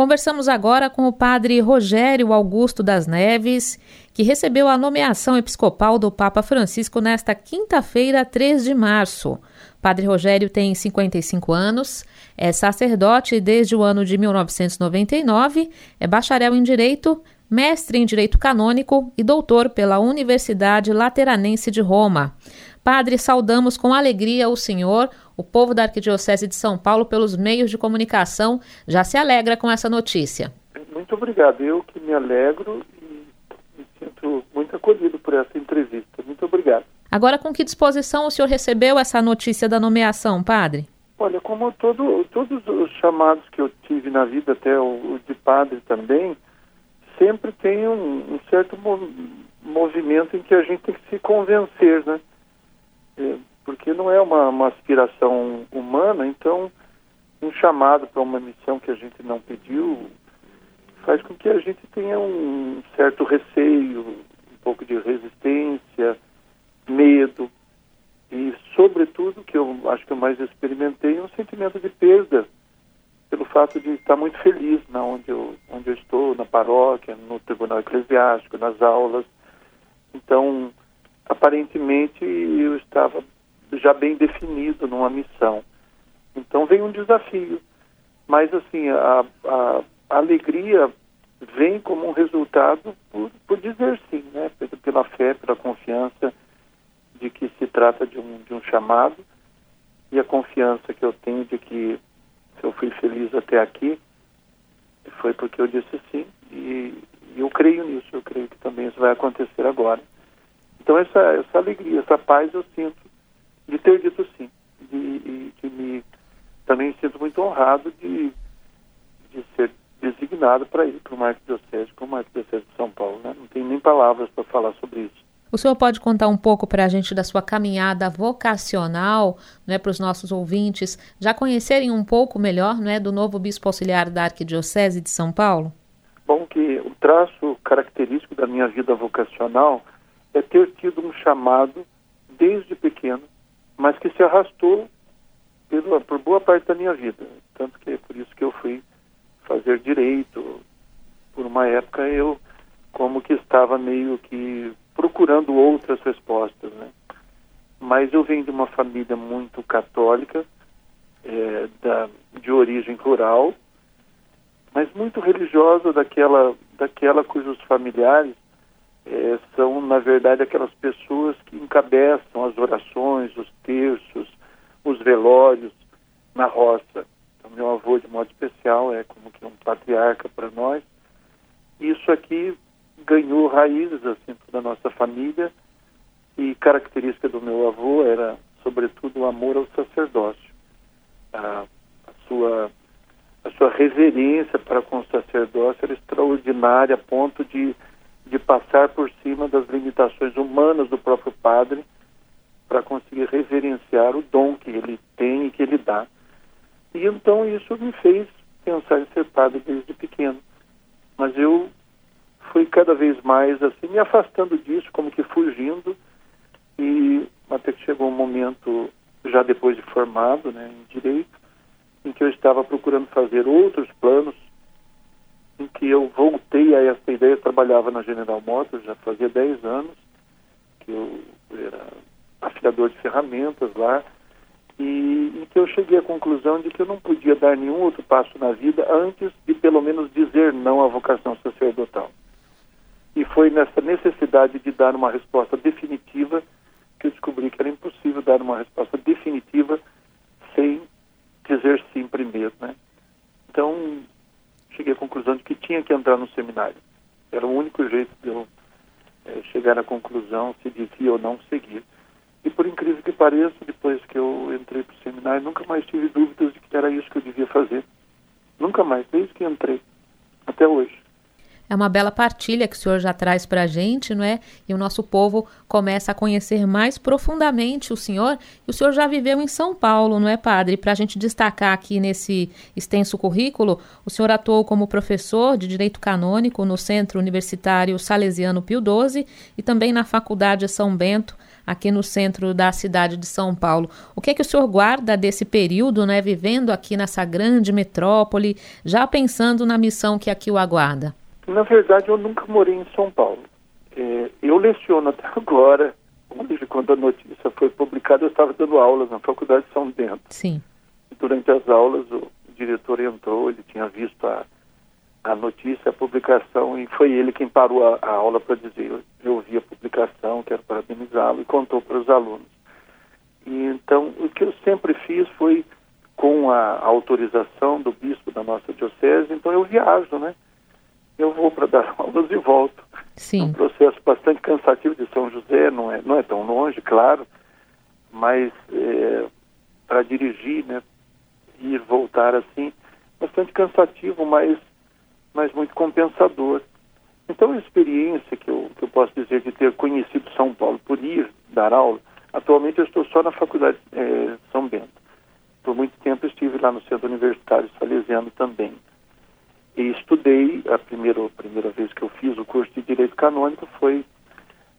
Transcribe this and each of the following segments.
Conversamos agora com o padre Rogério Augusto das Neves, que recebeu a nomeação episcopal do Papa Francisco nesta quinta-feira, 3 de março. Padre Rogério tem 55 anos, é sacerdote desde o ano de 1999, é bacharel em Direito, mestre em Direito Canônico e doutor pela Universidade Lateranense de Roma. Padre, saudamos com alegria o senhor, o povo da Arquidiocese de São Paulo, pelos meios de comunicação, já se alegra com essa notícia. Muito obrigado. Eu que me alegro e me sinto muito acolhido por essa entrevista. Muito obrigado. Agora, com que disposição o senhor recebeu essa notícia da nomeação, padre? Olha, como todo, todos os chamados que eu tive na vida, até o, o de padre também, sempre tem um, um certo movimento em que a gente tem que se convencer, né? É, porque não é uma, uma aspiração humana, então um chamado para uma missão que a gente não pediu faz com que a gente tenha um certo receio, um pouco de resistência, medo e, sobretudo, que eu acho que eu mais experimentei, um sentimento de perda pelo fato de estar muito feliz na onde eu, onde eu estou, na paróquia, no tribunal eclesiástico, nas aulas. Então, aparentemente eu estava já bem definido numa missão. Então vem um desafio, mas assim a, a, alegria vem como um resultado por, por dizer sim, né? Pela fé, pela confiança de que se trata de um, de um chamado e a confiança que eu tenho de que se eu fui feliz até aqui foi porque eu disse sim e, e eu creio nisso, eu creio que também isso vai acontecer agora. Então essa, essa alegria, essa paz eu sinto de ter dito sim. De, e que me também sinto muito honrado de, de ser designado para ir para o Marco Diocese como Marco Diocese de São Paulo. Né? Não tem nem palavras para falar sobre isso. O senhor pode contar um pouco para a gente da sua caminhada vocacional, né, para os nossos ouvintes já conhecerem um pouco melhor né, do novo bispo auxiliar da Arquidiocese de São Paulo? Bom, que o traço característico da minha vida vocacional é ter tido um chamado desde pequeno, mas que se arrastou pela, por boa parte da minha vida. Tanto que é por isso que eu fui fazer direito. Por uma época eu como que estava meio que procurando outras respostas, né? Mas eu venho de uma família muito católica, é, da, de origem rural, mas muito religiosa daquela, daquela cujos familiares é, são, na verdade, aquelas pessoas que encabeçam as orações, os terços, os velórios na roça. Então, meu avô, de modo especial, é como que um patriarca para nós. Isso aqui ganhou raízes, assim, da nossa família e característica do meu avô era, sobretudo, o amor ao sacerdócio. A, a sua a sua reverência para com o sacerdócio era extraordinária a ponto de de passar por cima das limitações humanas do próprio padre para conseguir reverenciar o dom que ele tem e que ele dá. E então isso me fez pensar em ser padre desde pequeno. Mas eu fui cada vez mais assim me afastando disso, como que fugindo e até que chegou um momento já depois de formado, né, em direito, em que eu estava procurando fazer outros planos em que eu voltei a essa ideia, eu trabalhava na General Motors, já fazia 10 anos, que eu era afiador de ferramentas lá, e em que eu cheguei à conclusão de que eu não podia dar nenhum outro passo na vida antes de pelo menos dizer não à vocação sacerdotal. E foi nessa necessidade de dar uma resposta definitiva que eu descobri que era impossível dar uma resposta definitiva sem dizer sim primeiro, né? Então, cheguei à conclusão de que tinha que entrar no seminário. Era o único jeito de eu é, chegar à conclusão se devia ou não seguir. E por incrível que pareça, depois que eu entrei para o seminário, nunca mais tive dúvidas de que era isso que eu devia fazer. Nunca mais, desde que entrei, até hoje. É uma bela partilha que o senhor já traz para a gente, não é? E o nosso povo começa a conhecer mais profundamente o senhor. E o senhor já viveu em São Paulo, não é, padre? Para a gente destacar aqui nesse extenso currículo, o senhor atuou como professor de Direito Canônico no Centro Universitário Salesiano Pio XII e também na Faculdade São Bento, aqui no centro da cidade de São Paulo. O que é que o senhor guarda desse período, né, vivendo aqui nessa grande metrópole, já pensando na missão que aqui o aguarda? Na verdade, eu nunca morei em São Paulo. É, eu leciono até agora. Hoje, quando a notícia foi publicada, eu estava dando aulas na Faculdade de São Bento. Sim. Durante as aulas, o diretor entrou, ele tinha visto a, a notícia, a publicação, e foi ele quem parou a, a aula para dizer: eu, eu vi a publicação, quero parabenizá-lo, e contou para os alunos. E, então, o que eu sempre fiz foi com a autorização do bispo da nossa diocese, então eu viajo, né? Eu vou para dar aulas e volto. Sim. É um processo bastante cansativo de São José, não é, não é tão longe, claro, mas é, para dirigir, né, ir voltar assim, bastante cansativo, mas, mas muito compensador. Então, a experiência que eu, que eu posso dizer de ter conhecido São Paulo por ir dar aula, atualmente eu estou só na Faculdade é, São Bento. Por muito tempo estive lá no Centro Universitário Salesiano também. E estudei, a primeira, a primeira vez que eu fiz o curso de Direito Canônico foi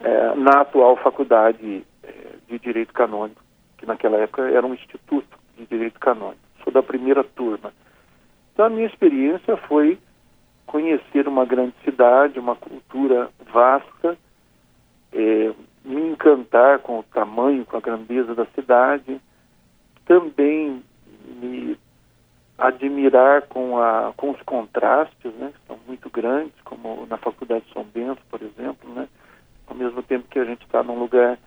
é, na atual Faculdade é, de Direito Canônico, que naquela época era um instituto de Direito Canônico. Sou da primeira turma. Então a minha experiência foi conhecer uma grande cidade, uma cultura vasta, é, me encantar com o tamanho, com a grandeza da cidade, também admirar com, a, com os contrastes, né, que são muito grandes, como na Faculdade de São Bento, por exemplo, né, ao mesmo tempo que a gente está num lugar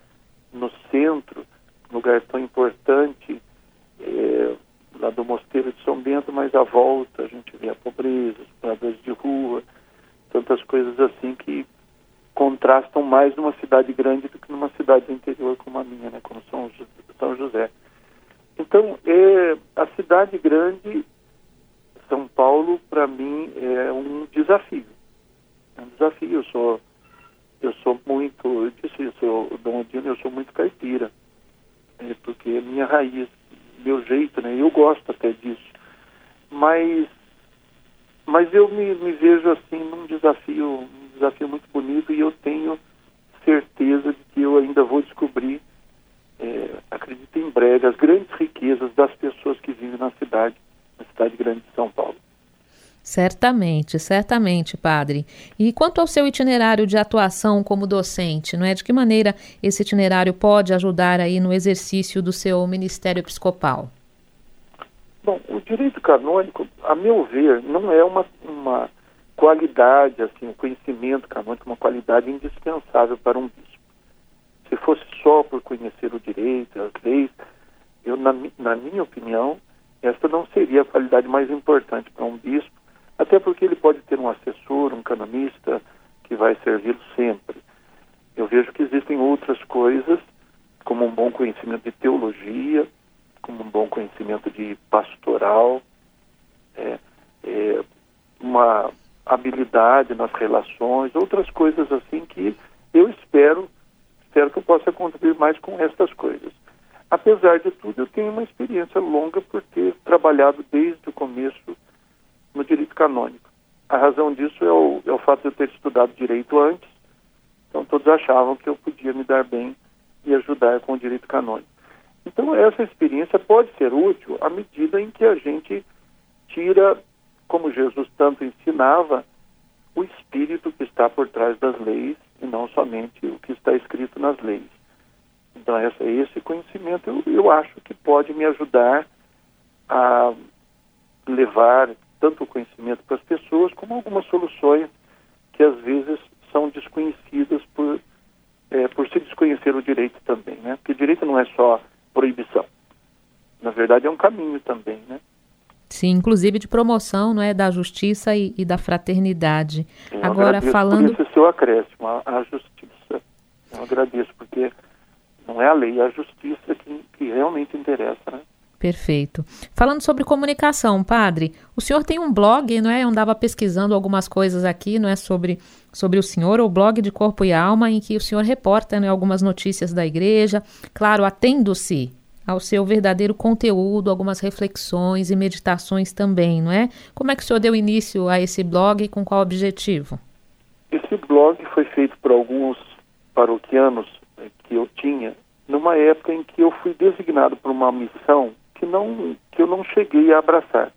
no centro, um lugar tão importante, é, lá do Mosteiro de São Bento, mas à volta a gente vê a pobreza, os moradores de rua, tantas coisas assim que contrastam mais numa cidade grande do que numa cidade interior como a minha, né, como São José. Então, é, a cidade grande, São Paulo, para mim é um desafio. É um desafio. Eu sou, eu sou muito, eu disse isso, eu, Dom Odino, eu sou muito caipira. É, porque é minha raiz, meu jeito, né? Eu gosto até disso. Mas, mas eu me, me vejo assim num desafio, um desafio muito bonito e eu tenho certeza de que eu ainda vou descobrir é, acredito em breve, as grandes riquezas das pessoas que vivem na cidade, na cidade grande de São Paulo. Certamente, certamente, padre. E quanto ao seu itinerário de atuação como docente, não é? De que maneira esse itinerário pode ajudar aí no exercício do seu ministério episcopal? Bom, o direito canônico, a meu ver, não é uma, uma qualidade, assim, um conhecimento canônico, uma qualidade indispensável para um bispo. Se fosse só por conhecer o direito, as leis, eu, na, na minha opinião, esta não seria a qualidade mais importante para um bispo, até porque ele pode ter um assessor, um canonista, que vai servi-lo sempre. Eu vejo que existem outras coisas, como um bom conhecimento de teologia, como um bom conhecimento de pastoral, é, é, uma habilidade nas relações, outras coisas assim que eu espero espero que eu possa contribuir mais com estas coisas. Apesar de tudo, eu tenho uma experiência longa por ter trabalhado desde o começo no direito canônico. A razão disso é o, é o fato de eu ter estudado direito antes, então todos achavam que eu podia me dar bem e ajudar com o direito canônico. Então essa experiência pode ser útil à medida em que a gente tira, como Jesus tanto ensinava, o espírito que está por trás das leis e não somente o que está escrito nas leis. Então, essa, esse conhecimento eu, eu acho que pode me ajudar a levar tanto o conhecimento para as pessoas como algumas soluções que às vezes são desconhecidas por, é, por se desconhecer o direito também, né? Porque direito não é só proibição. Na verdade, é um caminho também, né? Sim, inclusive de promoção não é, da justiça e, e da fraternidade. Eu Agora, falando. Por isso, seu acréscimo, a, a justiça. Eu agradeço, porque não é a lei, é a justiça que, que realmente interessa, né? Perfeito. Falando sobre comunicação, padre, o senhor tem um blog, não é? Eu andava pesquisando algumas coisas aqui, não é? Sobre, sobre o senhor, o blog de Corpo e Alma, em que o senhor reporta né, algumas notícias da igreja, claro, atendo-se ao seu verdadeiro conteúdo, algumas reflexões e meditações também, não é? Como é que o senhor deu início a esse blog e com qual objetivo? Esse blog foi feito por alguns paroquianos eh, que eu tinha numa época em que eu fui designado para uma missão que não que eu não cheguei a abraçar.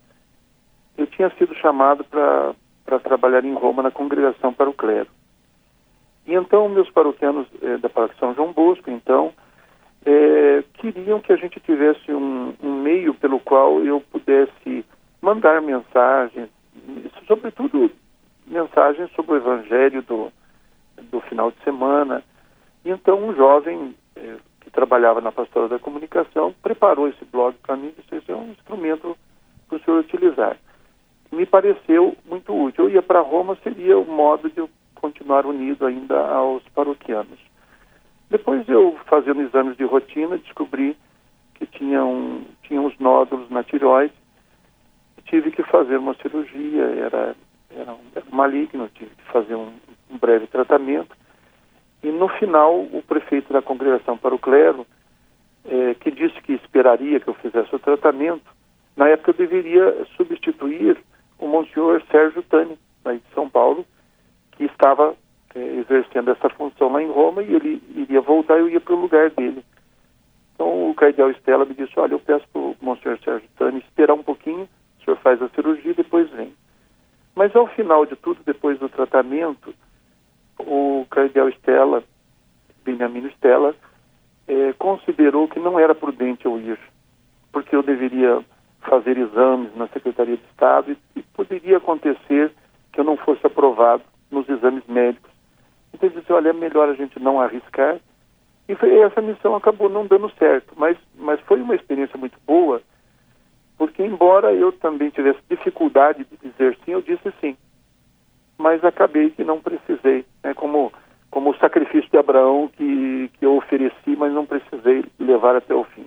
Eu tinha sido chamado para trabalhar em Roma na congregação para o clero. E então meus paroquianos eh, da paróquia São João Bosco, então, eh, queriam que a gente tivesse um, um, meio pelo qual eu pudesse mandar mensagens, sobretudo mensagens sobre o evangelho do, do final de semana. E então um jovem eh, trabalhava na pastoral da comunicação preparou esse blog para mim disse, esse é um instrumento para o senhor utilizar. Me pareceu muito útil. Eu ia para Roma, seria o modo de eu continuar unido ainda aos paroquianos. Depois eu, fazendo exames de rotina, descobri que tinha, um, tinha uns nódulos na tireoide. Tive que fazer uma cirurgia, era, era, um, era maligno, tive que fazer um, um breve tratamento. E no final, o prefeito da congregação para o clero, eh, que disse que esperaria que eu fizesse o tratamento, na época eu deveria substituir o monsenhor Sérgio Tani, daí de São Paulo, que estava eh, exercendo essa função lá em Roma e ele iria voltar e eu ia para o lugar dele. Então o cardeal Estela me disse, olha, eu peço para o monsenhor Sérgio Tani esperar um pouquinho, o senhor faz a cirurgia e depois vem. Mas ao final de tudo, depois do tratamento, o cardeal Stella, Benjamin Stella, eh, considerou que não era prudente eu ir, porque eu deveria fazer exames na Secretaria de Estado e, e poderia acontecer que eu não fosse aprovado nos exames médicos. Então ele disse, olha, é melhor a gente não arriscar. E foi, essa missão acabou não dando certo, mas, mas foi uma experiência muito boa, porque embora eu também tivesse dificuldade de dizer sim, eu disse sim mas acabei que não precisei, né, como, como o sacrifício de Abraão que, que eu ofereci, mas não precisei levar até o fim.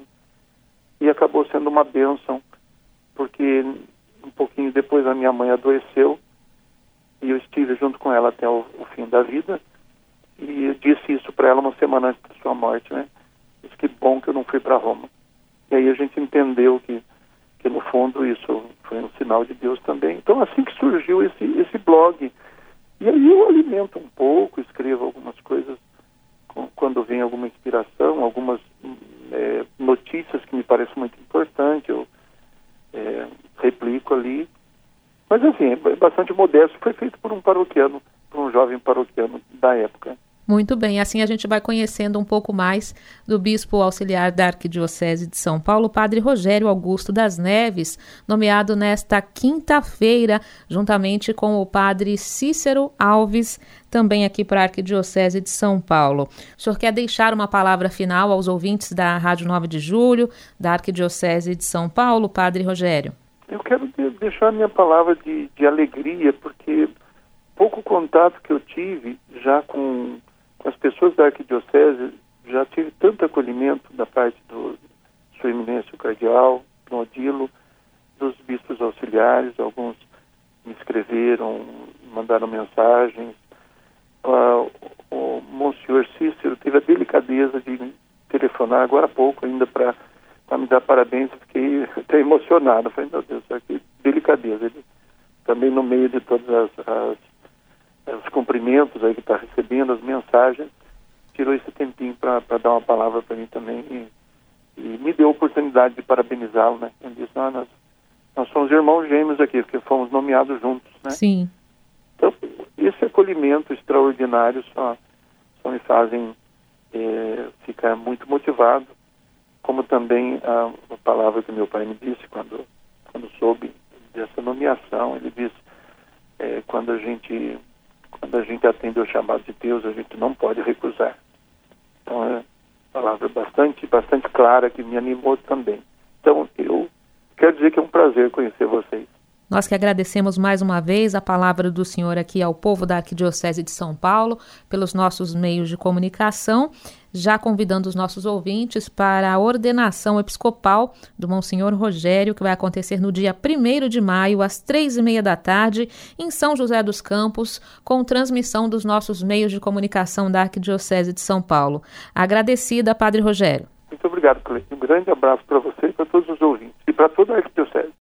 E acabou sendo uma bênção, porque um pouquinho depois a minha mãe adoeceu e eu estive junto com ela até o, o fim da vida e eu disse isso para ela uma semana antes da sua morte, né? Disse que bom que eu não fui para Roma. E aí a gente entendeu que que no fundo isso foi um sinal de Deus também. Então assim que surgiu esse, esse blog. E aí eu alimento um pouco, escrevo algumas coisas quando vem alguma inspiração, algumas é, notícias que me parecem muito importantes, eu é, replico ali. Mas assim, é bastante modesto, foi feito por um paroquiano, por um jovem paroquiano da época. Muito bem, assim a gente vai conhecendo um pouco mais do bispo auxiliar da Arquidiocese de São Paulo, Padre Rogério Augusto das Neves, nomeado nesta quinta-feira, juntamente com o Padre Cícero Alves, também aqui para a Arquidiocese de São Paulo. O senhor quer deixar uma palavra final aos ouvintes da Rádio 9 de Julho, da Arquidiocese de São Paulo, Padre Rogério? Eu quero deixar minha palavra de, de alegria, porque pouco contato que eu tive já com as pessoas da arquidiocese já tive tanto acolhimento da parte do Sua Eminência o Cardeal, do Odilo, dos bispos auxiliares, alguns me escreveram, mandaram mensagens. Uh, o Monsenhor Cícero teve a delicadeza de telefonar agora há pouco ainda para me dar parabéns, fiquei até emocionado. Falei, meu Deus, que delicadeza. Ele, também no meio de todas as, as cumprimentos aí que está recebendo, as mensagens, tirou esse tempinho para dar uma palavra para mim também e, e, me deu a oportunidade de parabenizá-lo, né? Ele disse, ah, nós, nós somos irmãos gêmeos aqui, porque fomos nomeados juntos, né? Sim. Então, esse acolhimento extraordinário só, só me fazem é, ficar muito motivado, como também a, a palavra que meu pai me disse quando, quando soube dessa nomeação, ele disse, é, quando a gente quando a gente atende ao chamado de Deus, a gente não pode recusar. Então é uma palavra bastante, bastante clara que me animou também. Então eu quero dizer que é um prazer conhecer vocês. Nós que agradecemos mais uma vez a palavra do Senhor aqui ao povo da Arquidiocese de São Paulo, pelos nossos meios de comunicação, já convidando os nossos ouvintes para a ordenação episcopal do Monsenhor Rogério, que vai acontecer no dia 1 de maio, às três e meia da tarde, em São José dos Campos, com transmissão dos nossos meios de comunicação da Arquidiocese de São Paulo. Agradecida, Padre Rogério. Muito obrigado, Cleiton. Um grande abraço para você e para todos os ouvintes e para toda a Arquidiocese.